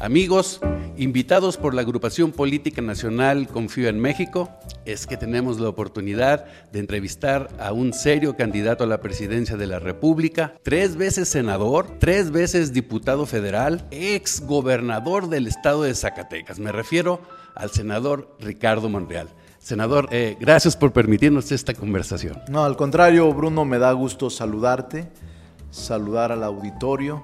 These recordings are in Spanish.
Amigos, invitados por la agrupación política nacional Confío en México, es que tenemos la oportunidad de entrevistar a un serio candidato a la presidencia de la República, tres veces senador, tres veces diputado federal, ex gobernador del estado de Zacatecas. Me refiero al senador Ricardo Monreal. Senador, eh, gracias por permitirnos esta conversación. No, al contrario, Bruno, me da gusto saludarte, saludar al auditorio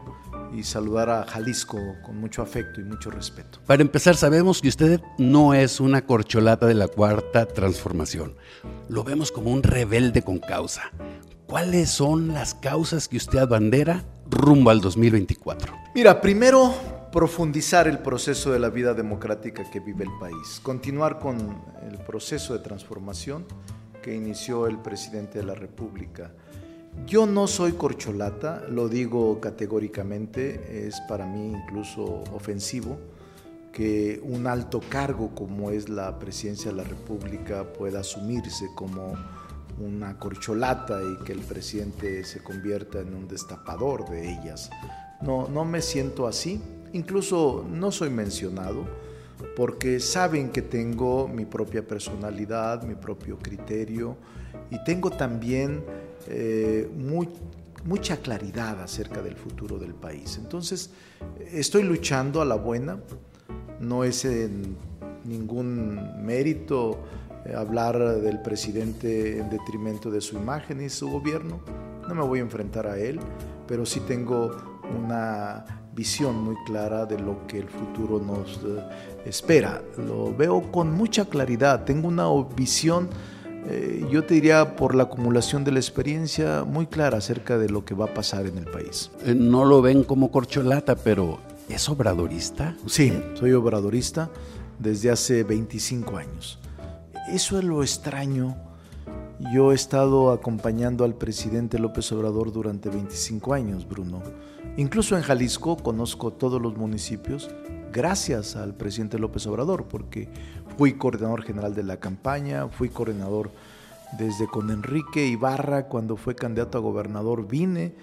y saludar a Jalisco con mucho afecto y mucho respeto. Para empezar, sabemos que usted no es una corcholata de la cuarta transformación. Lo vemos como un rebelde con causa. ¿Cuáles son las causas que usted abandera rumbo al 2024? Mira, primero profundizar el proceso de la vida democrática que vive el país, continuar con el proceso de transformación que inició el presidente de la República yo no soy corcholata, lo digo categóricamente, es para mí incluso ofensivo que un alto cargo como es la presidencia de la República pueda asumirse como una corcholata y que el presidente se convierta en un destapador de ellas. No, no me siento así, incluso no soy mencionado porque saben que tengo mi propia personalidad, mi propio criterio y tengo también eh, mucha claridad acerca del futuro del país. Entonces, estoy luchando a la buena, no es en ningún mérito eh, hablar del presidente en detrimento de su imagen y su gobierno, no me voy a enfrentar a él, pero sí tengo una visión muy clara de lo que el futuro nos eh, espera. Lo veo con mucha claridad, tengo una visión eh, yo te diría por la acumulación de la experiencia muy clara acerca de lo que va a pasar en el país. Eh, no lo ven como corcholata, pero ¿es obradorista? Sí, soy obradorista desde hace 25 años. Eso es lo extraño. Yo he estado acompañando al presidente López Obrador durante 25 años, Bruno. Incluso en Jalisco conozco todos los municipios gracias al presidente López Obrador, porque fui coordinador general de la campaña, fui coordinador desde con Enrique Ibarra, cuando fue candidato a gobernador vine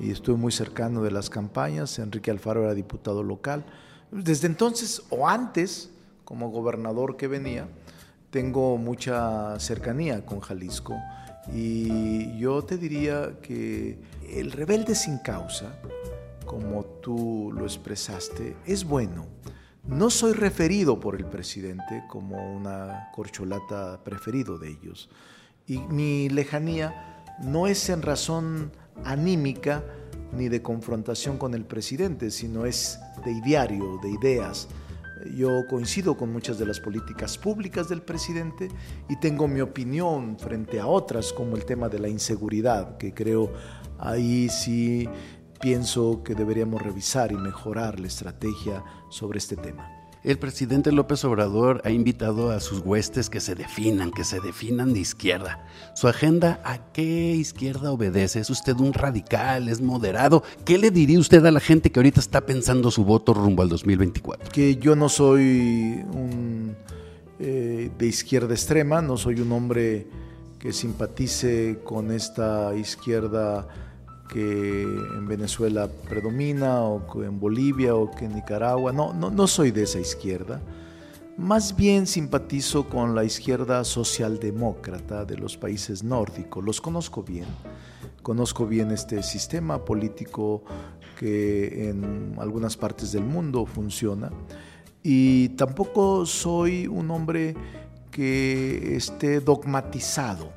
y estuve muy cercano de las campañas, Enrique Alfaro era diputado local. Desde entonces o antes, como gobernador que venía, tengo mucha cercanía con Jalisco y yo te diría que el rebelde sin causa, como tú lo expresaste, es bueno. No soy referido por el presidente como una corcholata preferido de ellos. Y mi lejanía no es en razón anímica ni de confrontación con el presidente, sino es de ideario, de ideas. Yo coincido con muchas de las políticas públicas del presidente y tengo mi opinión frente a otras, como el tema de la inseguridad, que creo ahí sí pienso que deberíamos revisar y mejorar la estrategia sobre este tema. El presidente López Obrador ha invitado a sus huestes que se definan, que se definan de izquierda. ¿Su agenda a qué izquierda obedece? ¿Es usted un radical? ¿Es moderado? ¿Qué le diría usted a la gente que ahorita está pensando su voto rumbo al 2024? Que yo no soy un, eh, de izquierda extrema, no soy un hombre que simpatice con esta izquierda que en Venezuela predomina o que en Bolivia o que en Nicaragua. No, no, no soy de esa izquierda. Más bien simpatizo con la izquierda socialdemócrata de los países nórdicos. Los conozco bien. Conozco bien este sistema político que en algunas partes del mundo funciona. Y tampoco soy un hombre que esté dogmatizado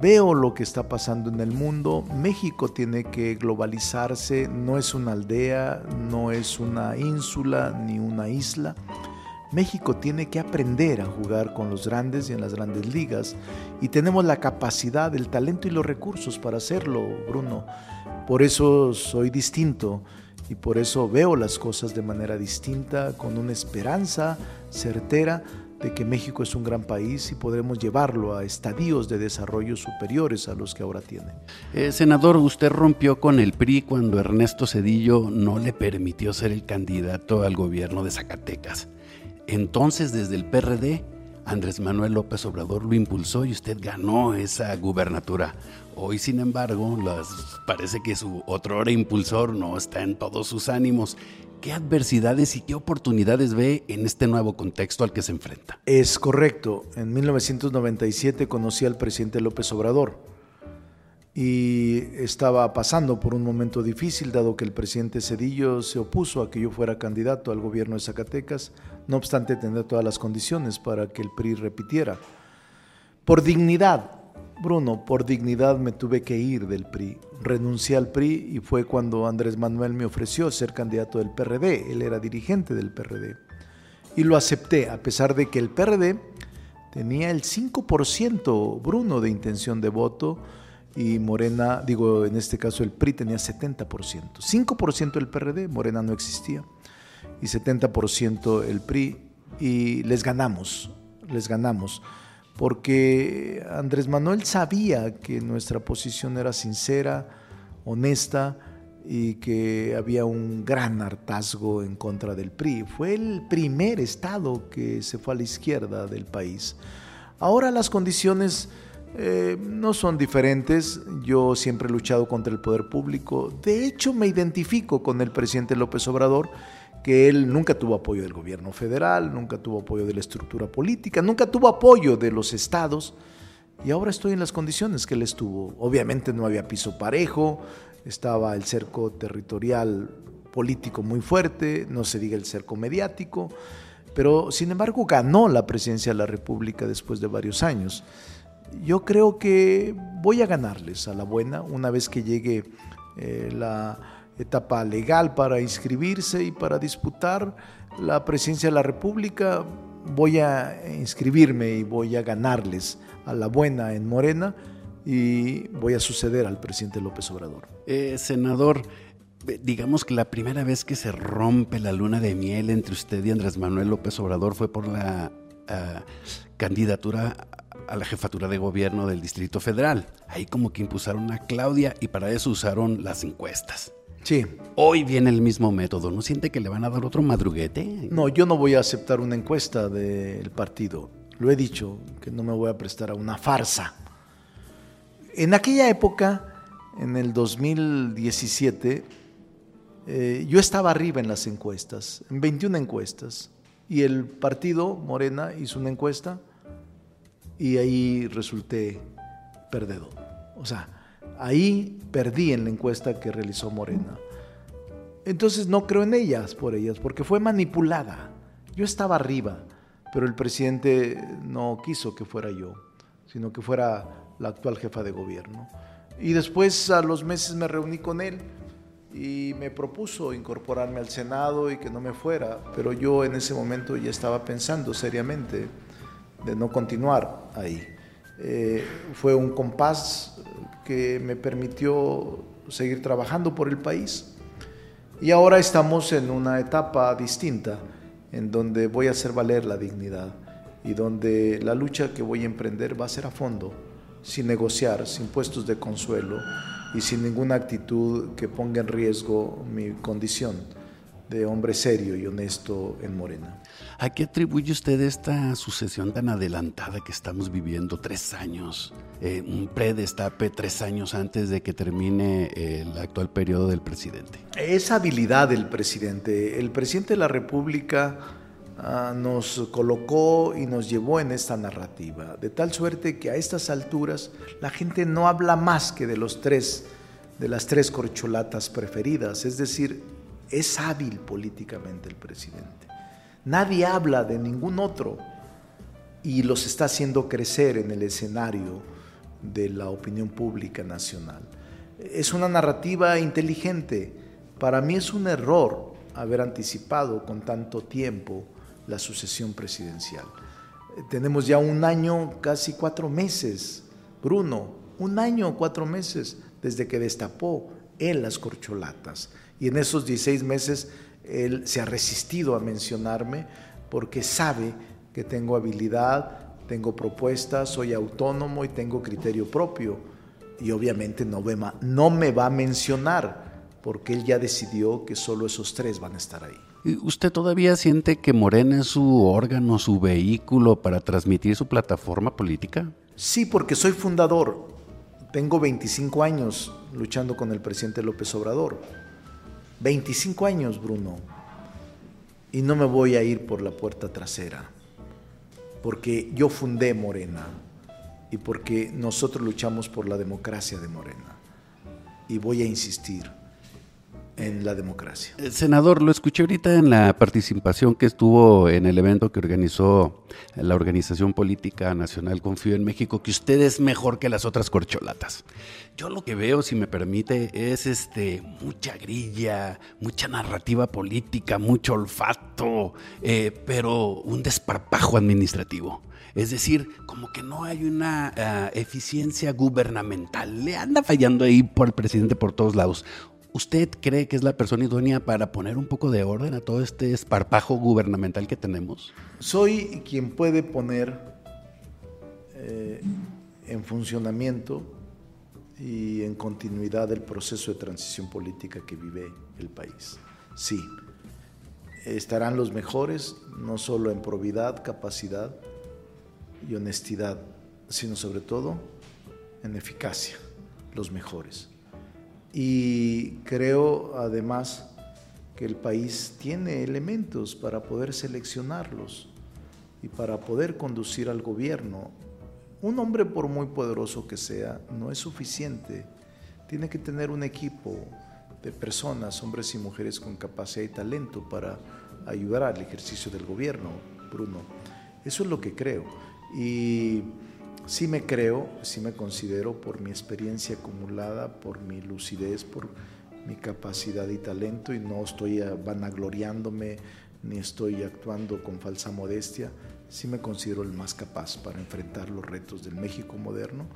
veo lo que está pasando en el mundo. México tiene que globalizarse, no es una aldea, no es una ínsula ni una isla. México tiene que aprender a jugar con los grandes y en las grandes ligas y tenemos la capacidad, el talento y los recursos para hacerlo, Bruno. Por eso soy distinto y por eso veo las cosas de manera distinta, con una esperanza certera de que México es un gran país y podremos llevarlo a estadios de desarrollo superiores a los que ahora tiene. Eh, senador, usted rompió con el PRI cuando Ernesto Cedillo no le permitió ser el candidato al gobierno de Zacatecas. Entonces, desde el PRD, Andrés Manuel López Obrador lo impulsó y usted ganó esa gubernatura. Hoy, sin embargo, parece que su otro hora impulsor no está en todos sus ánimos. ¿Qué adversidades y qué oportunidades ve en este nuevo contexto al que se enfrenta? Es correcto. En 1997 conocí al presidente López Obrador y estaba pasando por un momento difícil dado que el presidente Cedillo se opuso a que yo fuera candidato al gobierno de Zacatecas, no obstante tener todas las condiciones para que el PRI repitiera. Por dignidad, Bruno, por dignidad me tuve que ir del PRI. Renuncié al PRI y fue cuando Andrés Manuel me ofreció ser candidato del PRD. Él era dirigente del PRD. Y lo acepté, a pesar de que el PRD tenía el 5%, Bruno, de intención de voto y Morena, digo, en este caso el PRI tenía 70%. 5% el PRD, Morena no existía, y 70% el PRI, y les ganamos, les ganamos porque Andrés Manuel sabía que nuestra posición era sincera, honesta y que había un gran hartazgo en contra del PRI. Fue el primer estado que se fue a la izquierda del país. Ahora las condiciones eh, no son diferentes. Yo siempre he luchado contra el poder público. De hecho, me identifico con el presidente López Obrador que él nunca tuvo apoyo del gobierno federal, nunca tuvo apoyo de la estructura política, nunca tuvo apoyo de los estados y ahora estoy en las condiciones que él estuvo. Obviamente no había piso parejo, estaba el cerco territorial político muy fuerte, no se diga el cerco mediático, pero sin embargo ganó la presidencia de la República después de varios años. Yo creo que voy a ganarles a la buena una vez que llegue eh, la etapa legal para inscribirse y para disputar la presidencia de la República. Voy a inscribirme y voy a ganarles a la buena en Morena y voy a suceder al presidente López Obrador. Eh, senador, digamos que la primera vez que se rompe la luna de miel entre usted y Andrés Manuel López Obrador fue por la ah, candidatura a la jefatura de gobierno del Distrito Federal. Ahí como que impulsaron a Claudia y para eso usaron las encuestas. Sí. Hoy viene el mismo método. ¿No siente que le van a dar otro madruguete? No, yo no voy a aceptar una encuesta del partido. Lo he dicho, que no me voy a prestar a una farsa. En aquella época, en el 2017, eh, yo estaba arriba en las encuestas, en 21 encuestas, y el partido Morena hizo una encuesta y ahí resulté perdedor. O sea, Ahí perdí en la encuesta que realizó Morena. Entonces no creo en ellas por ellas, porque fue manipulada. Yo estaba arriba, pero el presidente no quiso que fuera yo, sino que fuera la actual jefa de gobierno. Y después a los meses me reuní con él y me propuso incorporarme al Senado y que no me fuera, pero yo en ese momento ya estaba pensando seriamente de no continuar ahí. Eh, fue un compás que me permitió seguir trabajando por el país. Y ahora estamos en una etapa distinta, en donde voy a hacer valer la dignidad y donde la lucha que voy a emprender va a ser a fondo, sin negociar, sin puestos de consuelo y sin ninguna actitud que ponga en riesgo mi condición de hombre serio y honesto en Morena. ¿A qué atribuye usted esta sucesión tan adelantada que estamos viviendo? Tres años, eh, un predestape tres años antes de que termine el actual periodo del presidente. Esa habilidad del presidente. El presidente de la República ah, nos colocó y nos llevó en esta narrativa, de tal suerte que a estas alturas la gente no habla más que de los tres, de las tres corcholatas preferidas, es decir, es hábil políticamente el presidente. Nadie habla de ningún otro y los está haciendo crecer en el escenario de la opinión pública nacional. Es una narrativa inteligente. Para mí es un error haber anticipado con tanto tiempo la sucesión presidencial. Tenemos ya un año, casi cuatro meses, Bruno, un año, cuatro meses desde que destapó él las corcholatas. Y en esos 16 meses él se ha resistido a mencionarme porque sabe que tengo habilidad, tengo propuestas, soy autónomo y tengo criterio propio. Y obviamente no, no me va a mencionar porque él ya decidió que solo esos tres van a estar ahí. ¿Usted todavía siente que Morena es su órgano, su vehículo para transmitir su plataforma política? Sí, porque soy fundador Tengo 25 años luchando con el presidente López Obrador. 25 años, Bruno. Y no me voy a ir por la puerta trasera, porque yo fundé Morena y porque nosotros luchamos por la democracia de Morena. Y voy a insistir en la democracia. Eh, senador, lo escuché ahorita en la participación que estuvo en el evento que organizó la Organización Política Nacional Confío en México, que usted es mejor que las otras corcholatas. Yo lo que veo, si me permite, es este mucha grilla, mucha narrativa política, mucho olfato, eh, pero un desparpajo administrativo. Es decir, como que no hay una ah, eficiencia gubernamental. Le anda fallando ahí por el presidente por todos lados. ¿Usted cree que es la persona idónea para poner un poco de orden a todo este esparpajo gubernamental que tenemos? Soy quien puede poner eh, en funcionamiento y en continuidad el proceso de transición política que vive el país. Sí, estarán los mejores, no solo en probidad, capacidad y honestidad, sino sobre todo en eficacia, los mejores. Y creo además que el país tiene elementos para poder seleccionarlos y para poder conducir al gobierno. Un hombre, por muy poderoso que sea, no es suficiente. Tiene que tener un equipo de personas, hombres y mujeres con capacidad y talento para ayudar al ejercicio del gobierno, Bruno. Eso es lo que creo. Y sí me creo, sí me considero por mi experiencia acumulada, por mi lucidez, por mi capacidad y talento y no estoy vanagloriándome ni estoy actuando con falsa modestia, sí me considero el más capaz para enfrentar los retos del México moderno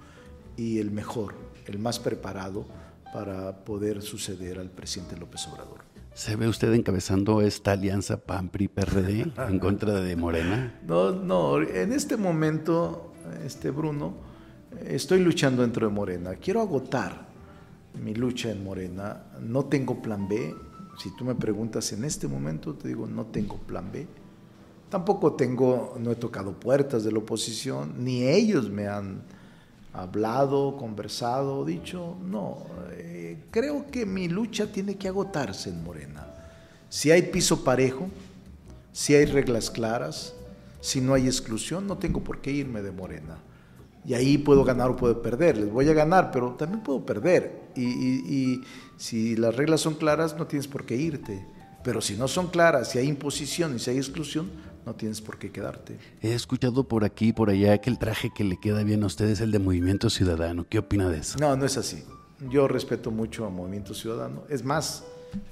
y el mejor, el más preparado para poder suceder al presidente López Obrador. ¿Se ve usted encabezando esta alianza PAN-PRI-PRD en contra de Morena? No, no, en este momento este Bruno, estoy luchando dentro de Morena. Quiero agotar mi lucha en Morena. No tengo plan B. Si tú me preguntas en este momento, te digo, no tengo plan B. Tampoco tengo, no he tocado puertas de la oposición, ni ellos me han hablado, conversado, dicho. No, eh, creo que mi lucha tiene que agotarse en Morena. Si hay piso parejo, si hay reglas claras, si no hay exclusión, no tengo por qué irme de Morena. Y ahí puedo ganar o puedo perder. Les voy a ganar, pero también puedo perder. Y, si las reglas son claras, no tienes por qué irte. Pero si no son claras, si hay imposición y si hay exclusión, no tienes por qué quedarte. He escuchado por aquí y por allá que el traje que le queda bien a usted es el de Movimiento Ciudadano. ¿Qué opina de eso? No, no es así. Yo respeto mucho a Movimiento Ciudadano. Es más,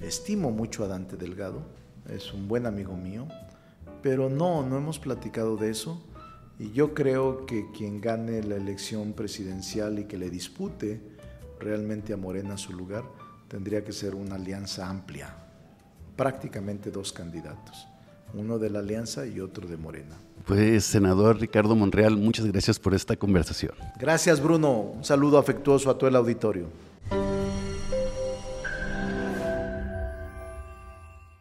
estimo mucho a Dante Delgado. Es un buen amigo mío. Pero no, no hemos platicado de eso. Y yo creo que quien gane la elección presidencial y que le dispute realmente a Morena su lugar, tendría que ser una alianza amplia. Prácticamente dos candidatos. Uno de la alianza y otro de Morena. Pues, senador Ricardo Monreal, muchas gracias por esta conversación. Gracias, Bruno. Un saludo afectuoso a todo el auditorio.